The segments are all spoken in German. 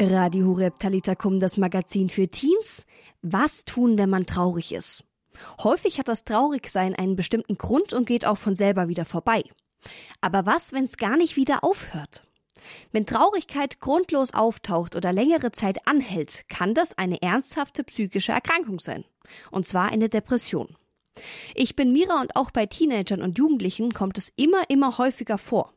Radio Horeb Talitakum, das Magazin für Teens. Was tun, wenn man traurig ist? Häufig hat das Traurigsein einen bestimmten Grund und geht auch von selber wieder vorbei. Aber was, wenn es gar nicht wieder aufhört? Wenn Traurigkeit grundlos auftaucht oder längere Zeit anhält, kann das eine ernsthafte psychische Erkrankung sein. Und zwar eine Depression. Ich bin Mira und auch bei Teenagern und Jugendlichen kommt es immer, immer häufiger vor.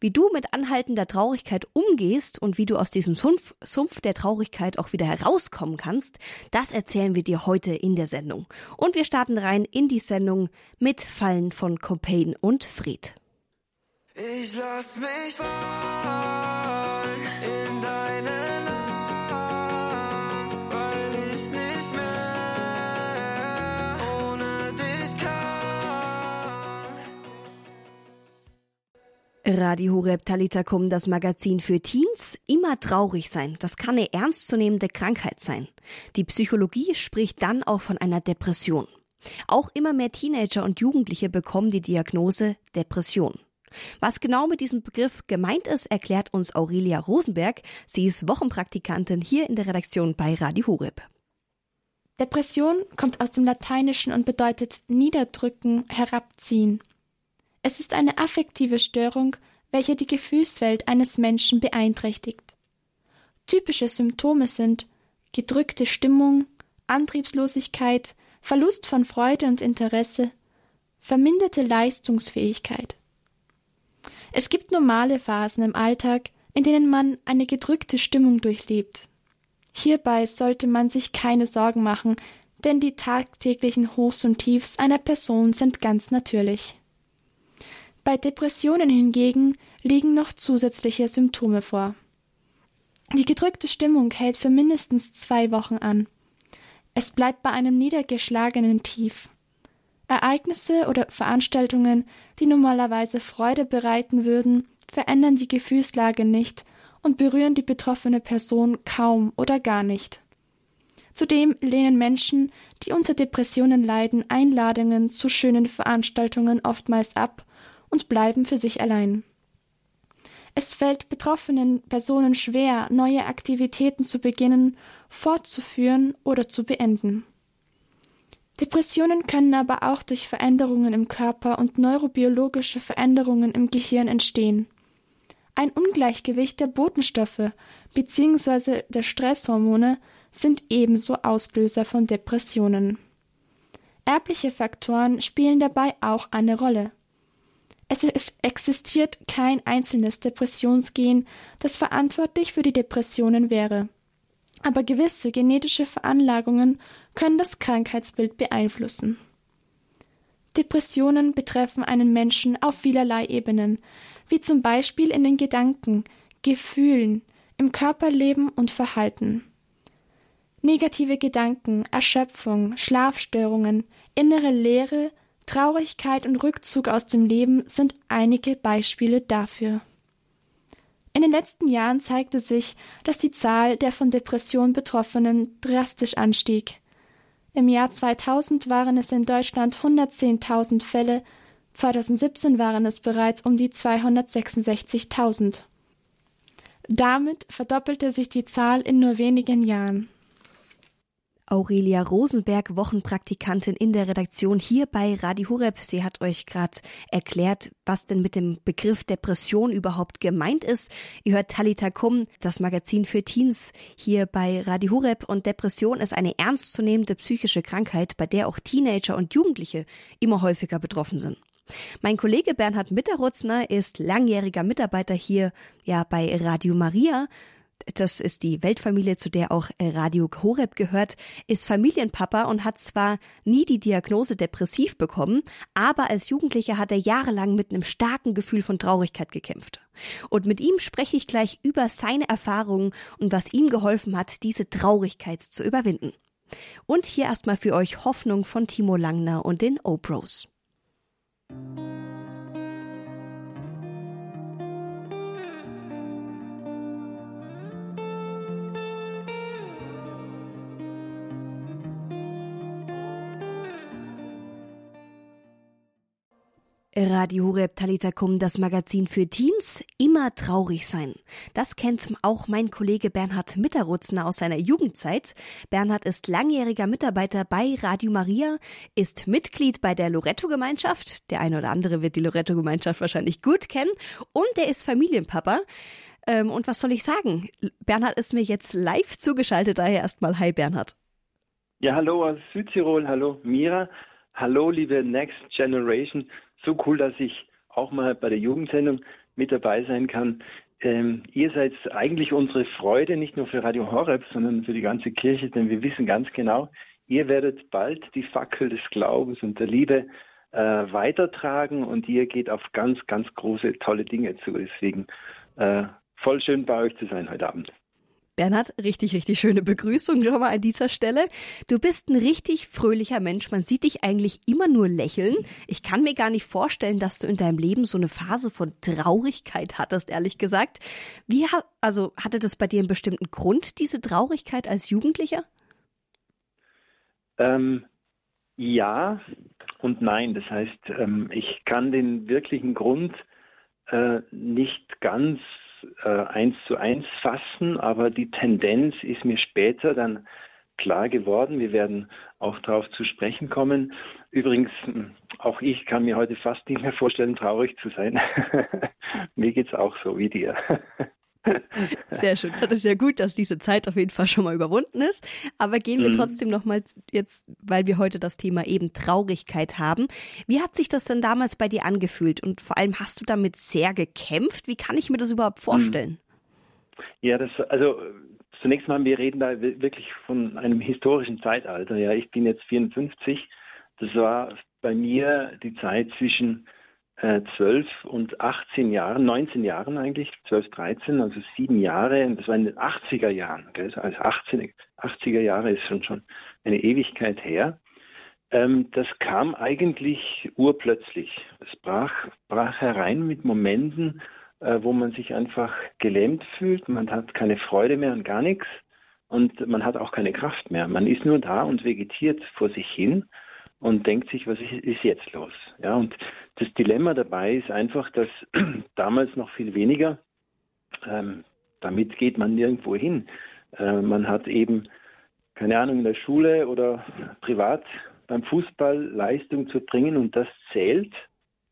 Wie du mit anhaltender Traurigkeit umgehst und wie du aus diesem Sumpf, Sumpf der Traurigkeit auch wieder herauskommen kannst, das erzählen wir dir heute in der Sendung. Und wir starten rein in die Sendung mit Fallen von Copain und Fred. Ich lass mich fallen Radio Horeb das Magazin für Teens. Immer traurig sein, das kann eine ernstzunehmende Krankheit sein. Die Psychologie spricht dann auch von einer Depression. Auch immer mehr Teenager und Jugendliche bekommen die Diagnose Depression. Was genau mit diesem Begriff gemeint ist, erklärt uns Aurelia Rosenberg. Sie ist Wochenpraktikantin hier in der Redaktion bei Radio Horeb. Depression kommt aus dem Lateinischen und bedeutet niederdrücken, herabziehen. Es ist eine affektive Störung, welche die Gefühlswelt eines Menschen beeinträchtigt. Typische Symptome sind gedrückte Stimmung, Antriebslosigkeit, Verlust von Freude und Interesse, verminderte Leistungsfähigkeit. Es gibt normale Phasen im Alltag, in denen man eine gedrückte Stimmung durchlebt. Hierbei sollte man sich keine Sorgen machen, denn die tagtäglichen Hochs und Tiefs einer Person sind ganz natürlich. Bei Depressionen hingegen liegen noch zusätzliche Symptome vor. Die gedrückte Stimmung hält für mindestens zwei Wochen an. Es bleibt bei einem niedergeschlagenen Tief. Ereignisse oder Veranstaltungen, die normalerweise Freude bereiten würden, verändern die Gefühlslage nicht und berühren die betroffene Person kaum oder gar nicht. Zudem lehnen Menschen, die unter Depressionen leiden, Einladungen zu schönen Veranstaltungen oftmals ab und bleiben für sich allein. Es fällt betroffenen Personen schwer, neue Aktivitäten zu beginnen, fortzuführen oder zu beenden. Depressionen können aber auch durch Veränderungen im Körper und neurobiologische Veränderungen im Gehirn entstehen. Ein Ungleichgewicht der Botenstoffe bzw. der Stresshormone sind ebenso Auslöser von Depressionen. Erbliche Faktoren spielen dabei auch eine Rolle. Es existiert kein einzelnes Depressionsgen, das verantwortlich für die Depressionen wäre. Aber gewisse genetische Veranlagungen können das Krankheitsbild beeinflussen. Depressionen betreffen einen Menschen auf vielerlei Ebenen, wie zum Beispiel in den Gedanken, Gefühlen, im Körperleben und Verhalten. Negative Gedanken, Erschöpfung, Schlafstörungen, innere Leere, Traurigkeit und Rückzug aus dem Leben sind einige Beispiele dafür. In den letzten Jahren zeigte sich, dass die Zahl der von Depressionen Betroffenen drastisch anstieg. Im Jahr 2000 waren es in Deutschland 110.000 Fälle, 2017 waren es bereits um die 266.000. Damit verdoppelte sich die Zahl in nur wenigen Jahren. Aurelia Rosenberg, Wochenpraktikantin in der Redaktion hier bei Radio Hureb. Sie hat euch gerade erklärt, was denn mit dem Begriff Depression überhaupt gemeint ist. Ihr hört Talita Kum, das Magazin für Teens hier bei Radio Hureb. Und Depression ist eine ernstzunehmende psychische Krankheit, bei der auch Teenager und Jugendliche immer häufiger betroffen sind. Mein Kollege Bernhard Mitterrutzner ist langjähriger Mitarbeiter hier ja bei Radio Maria das ist die Weltfamilie, zu der auch äh, Radio Horeb gehört, ist Familienpapa und hat zwar nie die Diagnose depressiv bekommen, aber als Jugendlicher hat er jahrelang mit einem starken Gefühl von Traurigkeit gekämpft. Und mit ihm spreche ich gleich über seine Erfahrungen und was ihm geholfen hat, diese Traurigkeit zu überwinden. Und hier erstmal für euch Hoffnung von Timo Langner und den O-Bros. Radio Horeb Talitakum, das Magazin für Teens, immer traurig sein. Das kennt auch mein Kollege Bernhard Mitterrutzner aus seiner Jugendzeit. Bernhard ist langjähriger Mitarbeiter bei Radio Maria, ist Mitglied bei der Loretto-Gemeinschaft. Der eine oder andere wird die Loretto-Gemeinschaft wahrscheinlich gut kennen. Und er ist Familienpapa. Ähm, und was soll ich sagen? Bernhard ist mir jetzt live zugeschaltet, daher erstmal Hi Bernhard. Ja, hallo aus Südtirol, hallo Mira, hallo liebe Next Generation so cool, dass ich auch mal bei der Jugendsendung mit dabei sein kann. Ähm, ihr seid eigentlich unsere Freude, nicht nur für Radio Horeb, sondern für die ganze Kirche, denn wir wissen ganz genau, ihr werdet bald die Fackel des Glaubens und der Liebe äh, weitertragen und ihr geht auf ganz, ganz große, tolle Dinge zu. Deswegen äh, voll schön bei euch zu sein heute Abend. Bernhard, richtig, richtig schöne Begrüßung schon mal an dieser Stelle. Du bist ein richtig fröhlicher Mensch. Man sieht dich eigentlich immer nur lächeln. Ich kann mir gar nicht vorstellen, dass du in deinem Leben so eine Phase von Traurigkeit hattest, ehrlich gesagt. Wie, also, hatte das bei dir einen bestimmten Grund, diese Traurigkeit als Jugendlicher? Ähm, ja und nein. Das heißt, ähm, ich kann den wirklichen Grund äh, nicht ganz äh, eins zu eins fassen, aber die Tendenz ist mir später dann klar geworden. Wir werden auch darauf zu sprechen kommen. Übrigens, hm, auch ich kann mir heute fast nicht mehr vorstellen, traurig zu sein. mir geht es auch so wie dir. Sehr schön. Das ist ja gut, dass diese Zeit auf jeden Fall schon mal überwunden ist. Aber gehen wir mhm. trotzdem nochmal jetzt, weil wir heute das Thema eben Traurigkeit haben. Wie hat sich das denn damals bei dir angefühlt? Und vor allem hast du damit sehr gekämpft? Wie kann ich mir das überhaupt mhm. vorstellen? Ja, das, also zunächst mal, wir reden da wirklich von einem historischen Zeitalter. Ja, ich bin jetzt 54. Das war bei mir die Zeit zwischen 12 äh, und 18 Jahren, 19 Jahren eigentlich, 12, 13, also sieben Jahre, das war in den 80er Jahren, gell? also 18, 80er Jahre ist schon, schon eine Ewigkeit her. Ähm, das kam eigentlich urplötzlich. Es brach, brach herein mit Momenten, äh, wo man sich einfach gelähmt fühlt, man hat keine Freude mehr an gar nichts und man hat auch keine Kraft mehr. Man ist nur da und vegetiert vor sich hin und denkt sich, was ist jetzt los? Ja, und das Dilemma dabei ist einfach, dass damals noch viel weniger, ähm, damit geht man nirgendwo hin. Äh, man hat eben, keine Ahnung, in der Schule oder privat beim Fußball Leistung zu bringen und das zählt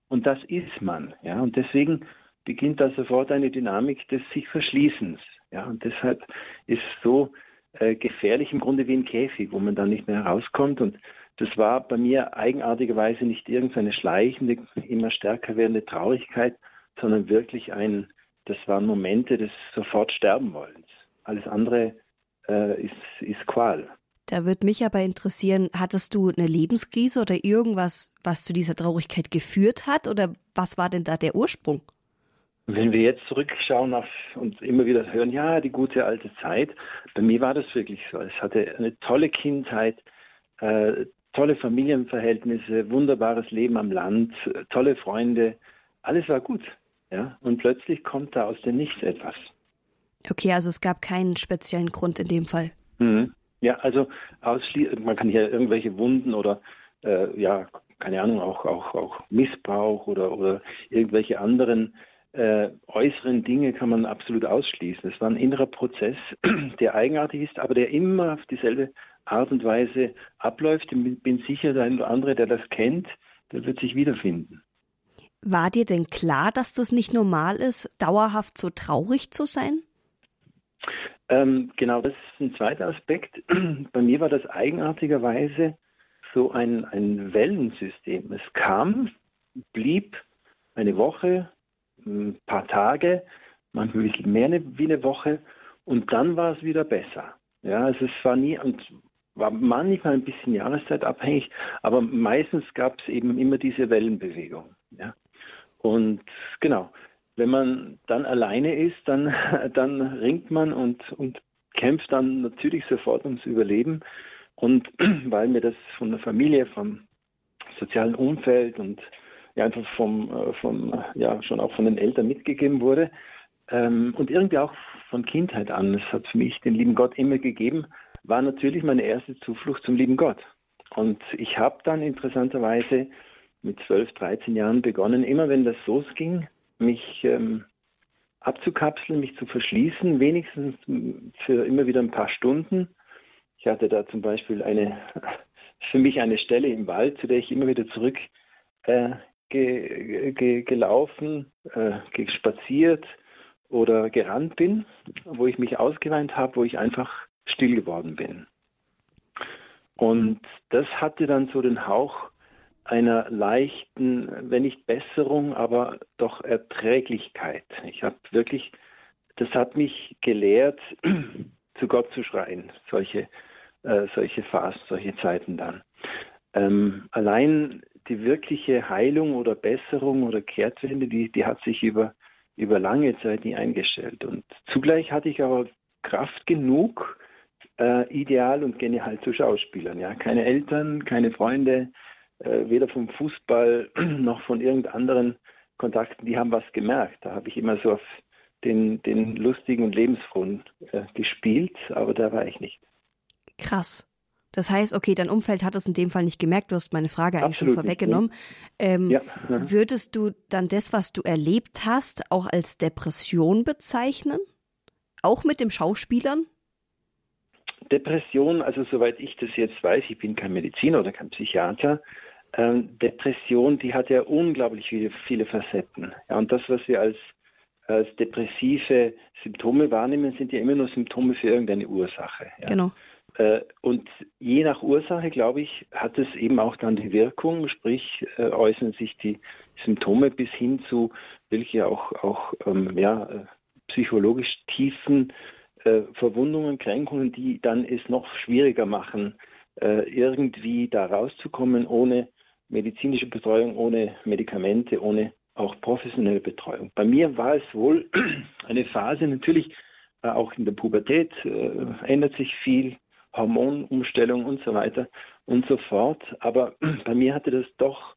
und das ist man. Ja, und deswegen beginnt da sofort eine Dynamik des sich Verschließens. Ja, und deshalb ist so äh, gefährlich im Grunde wie ein Käfig, wo man dann nicht mehr herauskommt und das war bei mir eigenartigerweise nicht irgendeine schleichende, immer stärker werdende Traurigkeit, sondern wirklich ein, das waren Momente des sofort Sterbenwollens. Alles andere äh, ist, ist Qual. Da würde mich aber interessieren, hattest du eine Lebenskrise oder irgendwas, was zu dieser Traurigkeit geführt hat? Oder was war denn da der Ursprung? Wenn wir jetzt zurückschauen auf, und immer wieder hören, ja, die gute alte Zeit, bei mir war das wirklich so. Ich hatte eine tolle Kindheit, äh, tolle Familienverhältnisse, wunderbares Leben am Land, tolle Freunde, alles war gut. Ja? Und plötzlich kommt da aus dem Nichts etwas. Okay, also es gab keinen speziellen Grund in dem Fall. Mhm. Ja, also man kann hier irgendwelche Wunden oder äh, ja, keine Ahnung, auch, auch, auch Missbrauch oder, oder irgendwelche anderen äh, äußeren Dinge kann man absolut ausschließen. Es war ein innerer Prozess, der eigenartig ist, aber der immer auf dieselbe Art und Weise abläuft. Ich bin sicher, der eine oder andere, der das kennt, der wird sich wiederfinden. War dir denn klar, dass das nicht normal ist, dauerhaft so traurig zu sein? Ähm, genau, das ist ein zweiter Aspekt. Bei mir war das eigenartigerweise so ein, ein Wellensystem. Es kam, blieb eine Woche, ein paar Tage, manchmal ein bisschen mehr wie eine Woche und dann war es wieder besser. Ja, also es war nie, und war manchmal ein bisschen jahreszeitabhängig, aber meistens gab es eben immer diese Wellenbewegung. Ja. Und genau, wenn man dann alleine ist, dann, dann ringt man und, und kämpft dann natürlich sofort ums Überleben. Und weil mir das von der Familie, vom sozialen Umfeld und ja, einfach vom, äh, vom, ja, schon auch von den Eltern mitgegeben wurde ähm, und irgendwie auch von Kindheit an, es hat für mich den lieben Gott immer gegeben, war natürlich meine erste Zuflucht zum lieben Gott. Und ich habe dann interessanterweise mit 12, 13 Jahren begonnen, immer wenn das losging, mich ähm, abzukapseln, mich zu verschließen, wenigstens für immer wieder ein paar Stunden. Ich hatte da zum Beispiel eine, für mich eine Stelle im Wald, zu der ich immer wieder zurück äh, ge, ge, gelaufen, äh, gespaziert oder gerannt bin, wo ich mich ausgeweint habe, wo ich einfach still geworden bin. Und das hatte dann so den Hauch einer leichten, wenn nicht Besserung, aber doch Erträglichkeit. Ich habe wirklich, das hat mich gelehrt, zu Gott zu schreien, solche, äh, solche Phasen, solche Zeiten dann. Ähm, allein die wirkliche Heilung oder Besserung oder Kehrtwende, die, die hat sich über, über lange Zeit nie eingestellt. Und zugleich hatte ich aber Kraft genug, äh, ideal und genial zu schauspielern. Ja? Keine Eltern, keine Freunde, äh, weder vom Fußball noch von irgendeinen anderen Kontakten, die haben was gemerkt. Da habe ich immer so auf den, den lustigen und lebensfrohen äh, gespielt, aber da war ich nicht. Krass. Das heißt, okay, dein Umfeld hat es in dem Fall nicht gemerkt. Du hast meine Frage eigentlich Absolut schon vorweggenommen. Ähm, ja. Würdest du dann das, was du erlebt hast, auch als Depression bezeichnen? Auch mit dem Schauspielern? Depression, also soweit ich das jetzt weiß, ich bin kein Mediziner oder kein Psychiater, ähm, Depression, die hat ja unglaublich viele, viele Facetten. Ja, und das, was wir als, als depressive Symptome wahrnehmen, sind ja immer nur Symptome für irgendeine Ursache. Ja. Genau. Äh, und je nach Ursache, glaube ich, hat es eben auch dann die Wirkung, sprich äh, äußern sich die Symptome bis hin zu welche auch, auch ähm, ja, äh, psychologisch tiefen äh, Verwundungen, Kränkungen, die dann es noch schwieriger machen, äh, irgendwie da rauszukommen ohne medizinische Betreuung, ohne Medikamente, ohne auch professionelle Betreuung. Bei mir war es wohl eine Phase, natürlich äh, auch in der Pubertät ändert sich viel, Hormonumstellung und so weiter und so fort. Aber bei mir hatte das doch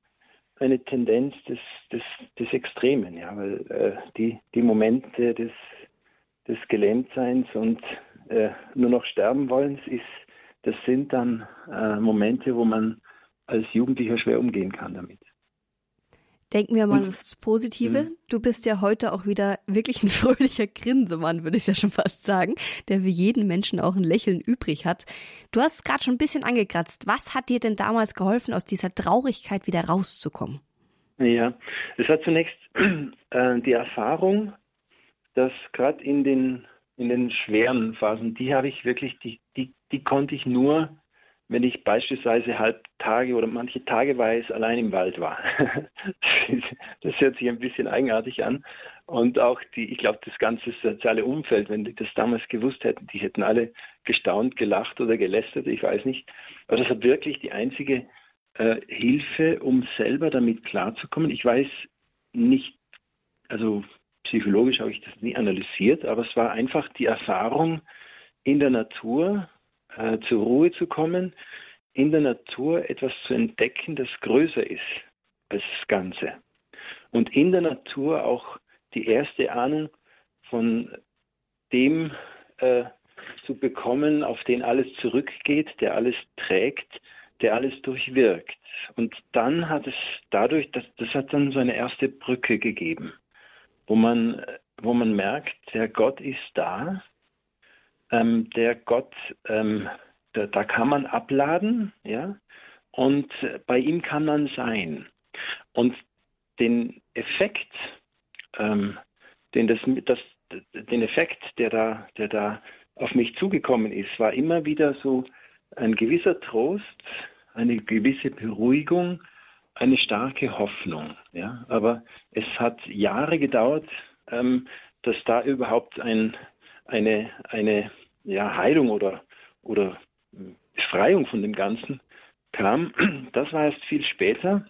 eine Tendenz des, des, des Extremen, ja, weil die, die Momente des des Gelähmtseins und äh, nur noch sterben wollens ist, das sind dann äh, Momente, wo man als Jugendlicher schwer umgehen kann damit. Denken wir mal das Positive. Mhm. Du bist ja heute auch wieder wirklich ein fröhlicher Grinsemann, würde ich ja schon fast sagen, der für jeden Menschen auch ein Lächeln übrig hat. Du hast es gerade schon ein bisschen angekratzt. Was hat dir denn damals geholfen, aus dieser Traurigkeit wieder rauszukommen? Ja, es hat zunächst äh, die Erfahrung dass gerade in den, in den schweren Phasen, die habe ich wirklich, die, die, die konnte ich nur, wenn ich beispielsweise halb Tage oder manche Tage weiß allein im Wald war. das hört sich ein bisschen eigenartig an. Und auch die, ich glaube, das ganze soziale Umfeld, wenn die das damals gewusst hätten, die hätten alle gestaunt, gelacht oder gelästert, ich weiß nicht. Aber das war wirklich die einzige äh, Hilfe, um selber damit klarzukommen. Ich weiß nicht, also psychologisch habe ich das nie analysiert, aber es war einfach die Erfahrung, in der Natur äh, zur Ruhe zu kommen, in der Natur etwas zu entdecken, das größer ist als das Ganze. Und in der Natur auch die erste Ahnung von dem äh, zu bekommen, auf den alles zurückgeht, der alles trägt, der alles durchwirkt. Und dann hat es dadurch, das, das hat dann so eine erste Brücke gegeben wo man, wo man merkt, der Gott ist da, ähm, der Gott, ähm, da, da, kann man abladen, ja, und bei ihm kann man sein. Und den Effekt, ähm, den, das, das, den Effekt, der da, der da auf mich zugekommen ist, war immer wieder so ein gewisser Trost, eine gewisse Beruhigung, eine starke Hoffnung. Ja? Aber es hat Jahre gedauert, ähm, dass da überhaupt ein, eine, eine ja, Heilung oder, oder Befreiung von dem Ganzen kam. Das war erst viel später.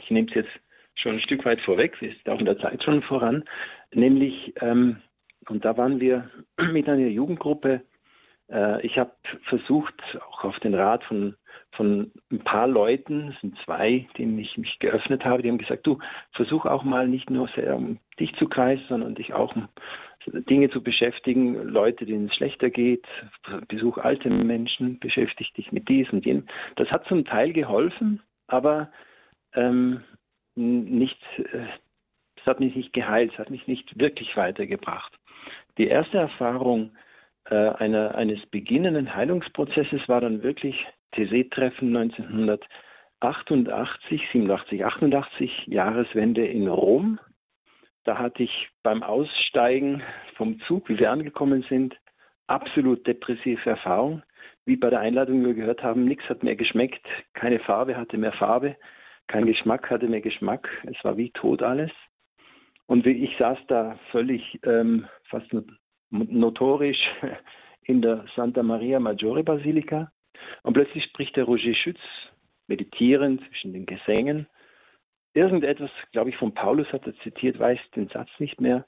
Ich nehme es jetzt schon ein Stück weit vorweg, es ist auch in der Zeit schon voran, nämlich, ähm, und da waren wir mit einer Jugendgruppe, äh, ich habe versucht, auch auf den Rat von von ein paar Leuten, es sind zwei, denen ich mich geöffnet habe, die haben gesagt, du versuch auch mal nicht nur sehr um dich zu kreisen, sondern dich auch um Dinge zu beschäftigen, Leute, denen es schlechter geht, besuch alte Menschen, beschäftige dich mit dies und jenem. Das hat zum Teil geholfen, aber ähm, nicht, äh, es hat mich nicht geheilt, es hat mich nicht wirklich weitergebracht. Die erste Erfahrung äh, einer, eines beginnenden Heilungsprozesses war dann wirklich TC-Treffen 1988, 87, 88, Jahreswende in Rom. Da hatte ich beim Aussteigen vom Zug, wie wir angekommen sind, absolut depressive Erfahrung. Wie bei der Einladung, wie wir gehört haben, nichts hat mehr geschmeckt, keine Farbe hatte mehr Farbe, kein Geschmack hatte mehr Geschmack. Es war wie tot alles. Und ich saß da völlig ähm, fast notorisch in der Santa Maria Maggiore Basilika und plötzlich spricht der Roger Schütz, meditierend zwischen den Gesängen, irgendetwas, glaube ich, von Paulus hat er zitiert, weiß den Satz nicht mehr,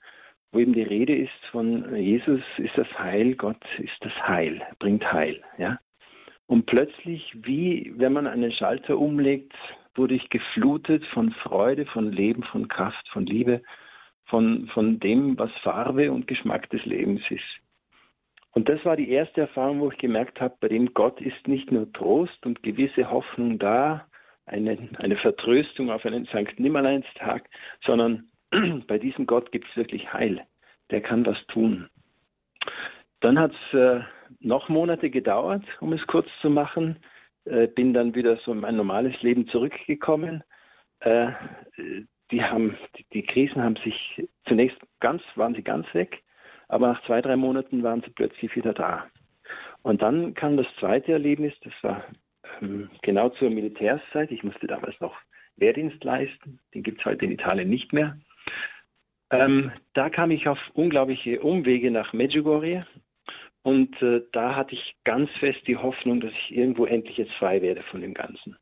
wo eben die Rede ist von Jesus ist das Heil, Gott ist das Heil, bringt Heil, ja. Und plötzlich, wie wenn man einen Schalter umlegt, wurde ich geflutet von Freude, von Leben, von Kraft, von Liebe, von, von dem, was Farbe und Geschmack des Lebens ist. Und das war die erste Erfahrung, wo ich gemerkt habe, bei dem Gott ist nicht nur Trost und gewisse Hoffnung da, eine, eine Vertröstung auf einen Sankt Nimmerleinstag, sondern bei diesem Gott gibt es wirklich Heil. Der kann was tun. Dann hat es äh, noch Monate gedauert, um es kurz zu machen. Äh, bin dann wieder so in mein normales Leben zurückgekommen. Äh, die haben, die, die, Krisen haben sich zunächst ganz, waren sie ganz weg, aber nach zwei, drei Monaten waren sie plötzlich wieder da. Und dann kam das zweite Erlebnis, das war ähm, genau zur Militärszeit. Ich musste damals noch Wehrdienst leisten, den gibt es heute in Italien nicht mehr. Ähm, da kam ich auf unglaubliche Umwege nach Medjugorje und äh, da hatte ich ganz fest die Hoffnung, dass ich irgendwo endlich jetzt frei werde von dem Ganzen.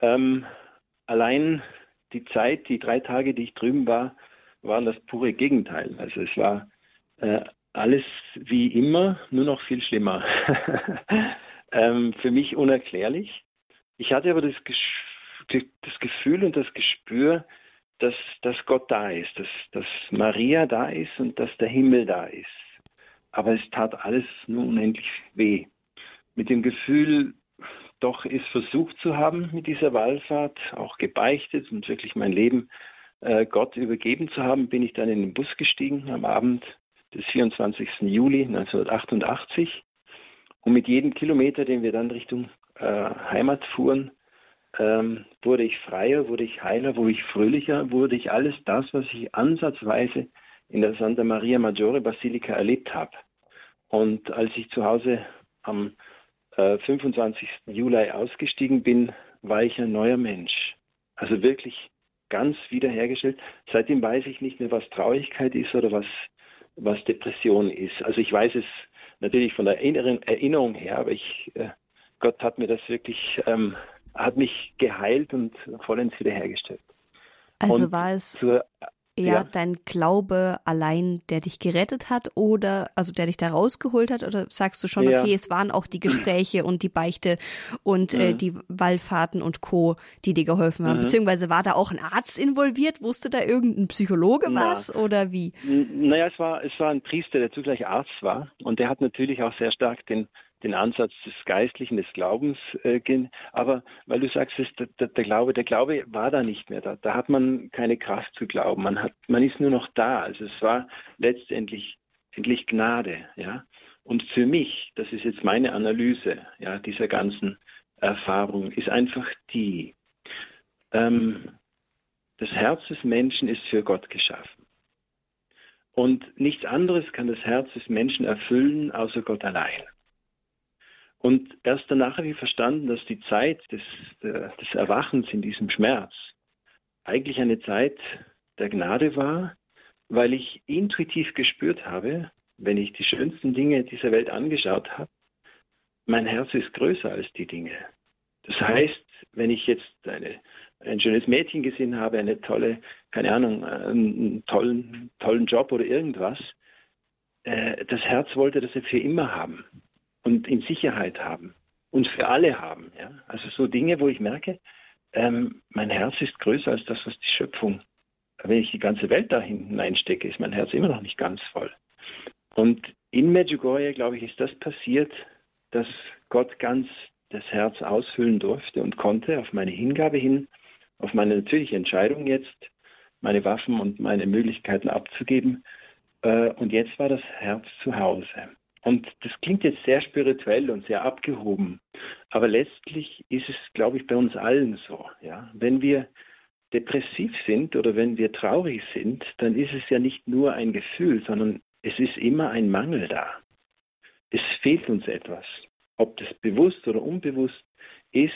Ähm, allein die Zeit, die drei Tage, die ich drüben war, waren das pure Gegenteil. Also es war äh, alles wie immer, nur noch viel schlimmer. ähm, für mich unerklärlich. Ich hatte aber das, das Gefühl und das Gespür, dass, dass Gott da ist, dass, dass Maria da ist und dass der Himmel da ist. Aber es tat alles nur unendlich weh. Mit dem Gefühl, doch es versucht zu haben mit dieser Wallfahrt, auch gebeichtet und wirklich mein Leben äh, Gott übergeben zu haben, bin ich dann in den Bus gestiegen am Abend des 24. Juli 1988. Und mit jedem Kilometer, den wir dann Richtung äh, Heimat fuhren, ähm, wurde ich freier, wurde ich heiler, wurde ich fröhlicher, wurde ich alles das, was ich ansatzweise in der Santa Maria Maggiore Basilika erlebt habe. Und als ich zu Hause am äh, 25. Juli ausgestiegen bin, war ich ein neuer Mensch. Also wirklich ganz wiederhergestellt. Seitdem weiß ich nicht mehr, was Traurigkeit ist oder was, was Depression ist. Also ich weiß es natürlich von der inneren Erinnerung her, aber ich, äh, Gott hat mir das wirklich, ähm, hat mich geheilt und vollends wiederhergestellt. Also und war es zur, eher ja. dein Glaube allein, der dich gerettet hat oder also der dich da rausgeholt hat? Oder sagst du schon, ja. okay, es waren auch die Gespräche und die Beichte und äh, mhm. äh, die Wallfahrten und Co., die dir geholfen haben? Mhm. Beziehungsweise war da auch ein Arzt involviert? Wusste da irgendein Psychologe Na. was oder wie? Naja, es war, es war ein Priester, der zugleich Arzt war und der hat natürlich auch sehr stark den den Ansatz des Geistlichen, des Glaubens äh, gehen. Aber weil du sagst, ist, der, der, Glaube, der Glaube war da nicht mehr da. Da hat man keine Kraft zu glauben. Man hat, man ist nur noch da. Also es war letztendlich endlich Gnade, ja. Und für mich, das ist jetzt meine Analyse, ja, dieser ganzen Erfahrung, ist einfach die, ähm, das Herz des Menschen ist für Gott geschaffen. Und nichts anderes kann das Herz des Menschen erfüllen, außer Gott allein. Und erst danach habe ich verstanden, dass die Zeit des, des Erwachens in diesem Schmerz eigentlich eine Zeit der Gnade war, weil ich intuitiv gespürt habe, wenn ich die schönsten Dinge dieser Welt angeschaut habe, mein Herz ist größer als die Dinge. Das heißt, wenn ich jetzt eine, ein schönes Mädchen gesehen habe, eine tolle, keine Ahnung, einen tollen, tollen Job oder irgendwas, äh, das Herz wollte das für immer haben und in Sicherheit haben und für alle haben. Ja? Also so Dinge, wo ich merke, ähm, mein Herz ist größer als das, was die Schöpfung, wenn ich die ganze Welt da hineinstecke, ist mein Herz immer noch nicht ganz voll. Und in Medjugorje, glaube ich, ist das passiert, dass Gott ganz das Herz ausfüllen durfte und konnte auf meine Hingabe hin auf meine natürliche Entscheidung jetzt, meine Waffen und meine Möglichkeiten abzugeben. Äh, und jetzt war das Herz zu Hause. Und das klingt jetzt sehr spirituell und sehr abgehoben. Aber letztlich ist es, glaube ich, bei uns allen so. Ja? Wenn wir depressiv sind oder wenn wir traurig sind, dann ist es ja nicht nur ein Gefühl, sondern es ist immer ein Mangel da. Es fehlt uns etwas. Ob das bewusst oder unbewusst ist,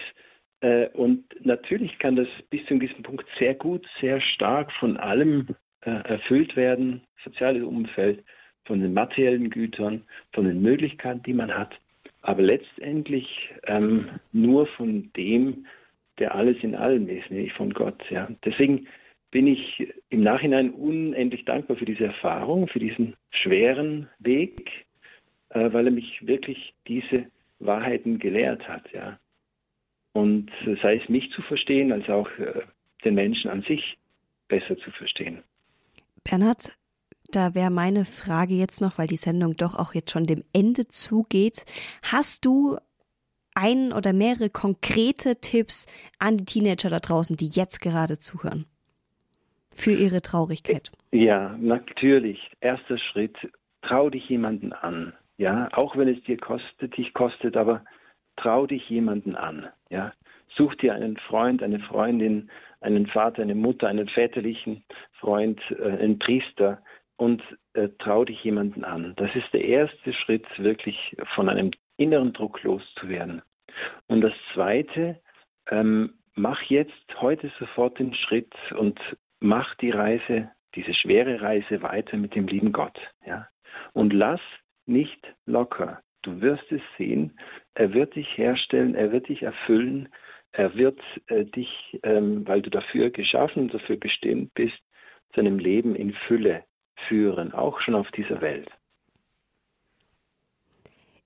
äh, und natürlich kann das bis zu einem gewissen Punkt sehr gut, sehr stark von allem äh, erfüllt werden, soziales Umfeld, von den materiellen Gütern, von den Möglichkeiten, die man hat, aber letztendlich ähm, nur von dem, der alles in allem ist, nämlich von Gott. Ja. Deswegen bin ich im Nachhinein unendlich dankbar für diese Erfahrung, für diesen schweren Weg, äh, weil er mich wirklich diese Wahrheiten gelehrt hat. Ja. Und sei es mich zu verstehen, als auch äh, den Menschen an sich besser zu verstehen. Bernhard, da wäre meine Frage jetzt noch, weil die Sendung doch auch jetzt schon dem Ende zugeht. Hast du einen oder mehrere konkrete Tipps an die Teenager da draußen, die jetzt gerade zuhören? Für ihre Traurigkeit. Ja, natürlich. Erster Schritt, trau dich jemanden an. Ja, auch wenn es dir kostet, dich kostet, aber trau dich jemanden an. Ja, such dir einen Freund, eine Freundin, einen Vater, eine Mutter, einen väterlichen Freund, äh, einen Priester und äh, trau dich jemanden an. Das ist der erste Schritt, wirklich von einem inneren Druck loszuwerden. Und das zweite, ähm, mach jetzt heute sofort den Schritt und mach die Reise, diese schwere Reise weiter mit dem lieben Gott. Ja? Und lass nicht locker. Du wirst es sehen. Er wird dich herstellen, er wird dich erfüllen, er wird äh, dich, ähm, weil du dafür geschaffen, dafür bestimmt bist, zu einem Leben in Fülle führen, auch schon auf dieser Welt.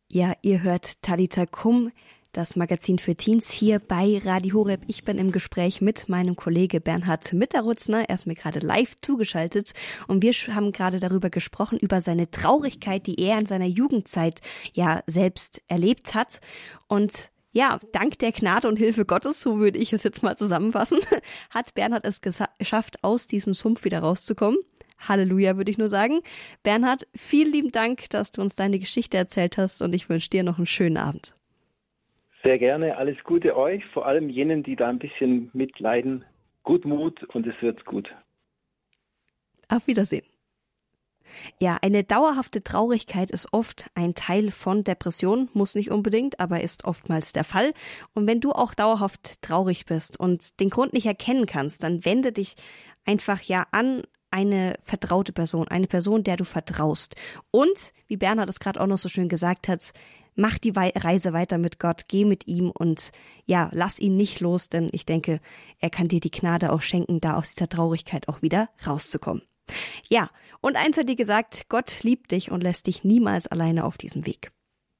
Ja, ihr hört Talita Kum, das Magazin für Teens hier bei Radio Horeb. Ich bin im Gespräch mit meinem Kollege Bernhard Mitterutzner. Er ist mir gerade live zugeschaltet und wir haben gerade darüber gesprochen, über seine Traurigkeit, die er in seiner Jugendzeit ja selbst erlebt hat. Und ja, dank der Gnade und Hilfe Gottes, so würde ich es jetzt mal zusammenfassen, hat Bernhard es geschafft, aus diesem Sumpf wieder rauszukommen. Halleluja, würde ich nur sagen. Bernhard, vielen lieben Dank, dass du uns deine Geschichte erzählt hast und ich wünsche dir noch einen schönen Abend. Sehr gerne. Alles Gute euch, vor allem jenen, die da ein bisschen mitleiden. Gut Mut und es wird gut. Auf Wiedersehen. Ja, eine dauerhafte Traurigkeit ist oft ein Teil von Depression, muss nicht unbedingt, aber ist oftmals der Fall. Und wenn du auch dauerhaft traurig bist und den Grund nicht erkennen kannst, dann wende dich einfach ja an eine vertraute Person, eine Person, der du vertraust. Und, wie Bernhard es gerade auch noch so schön gesagt hat, mach die Reise weiter mit Gott, geh mit ihm und ja, lass ihn nicht los, denn ich denke, er kann dir die Gnade auch schenken, da aus dieser Traurigkeit auch wieder rauszukommen. Ja, und eins hat dir gesagt, Gott liebt dich und lässt dich niemals alleine auf diesem Weg.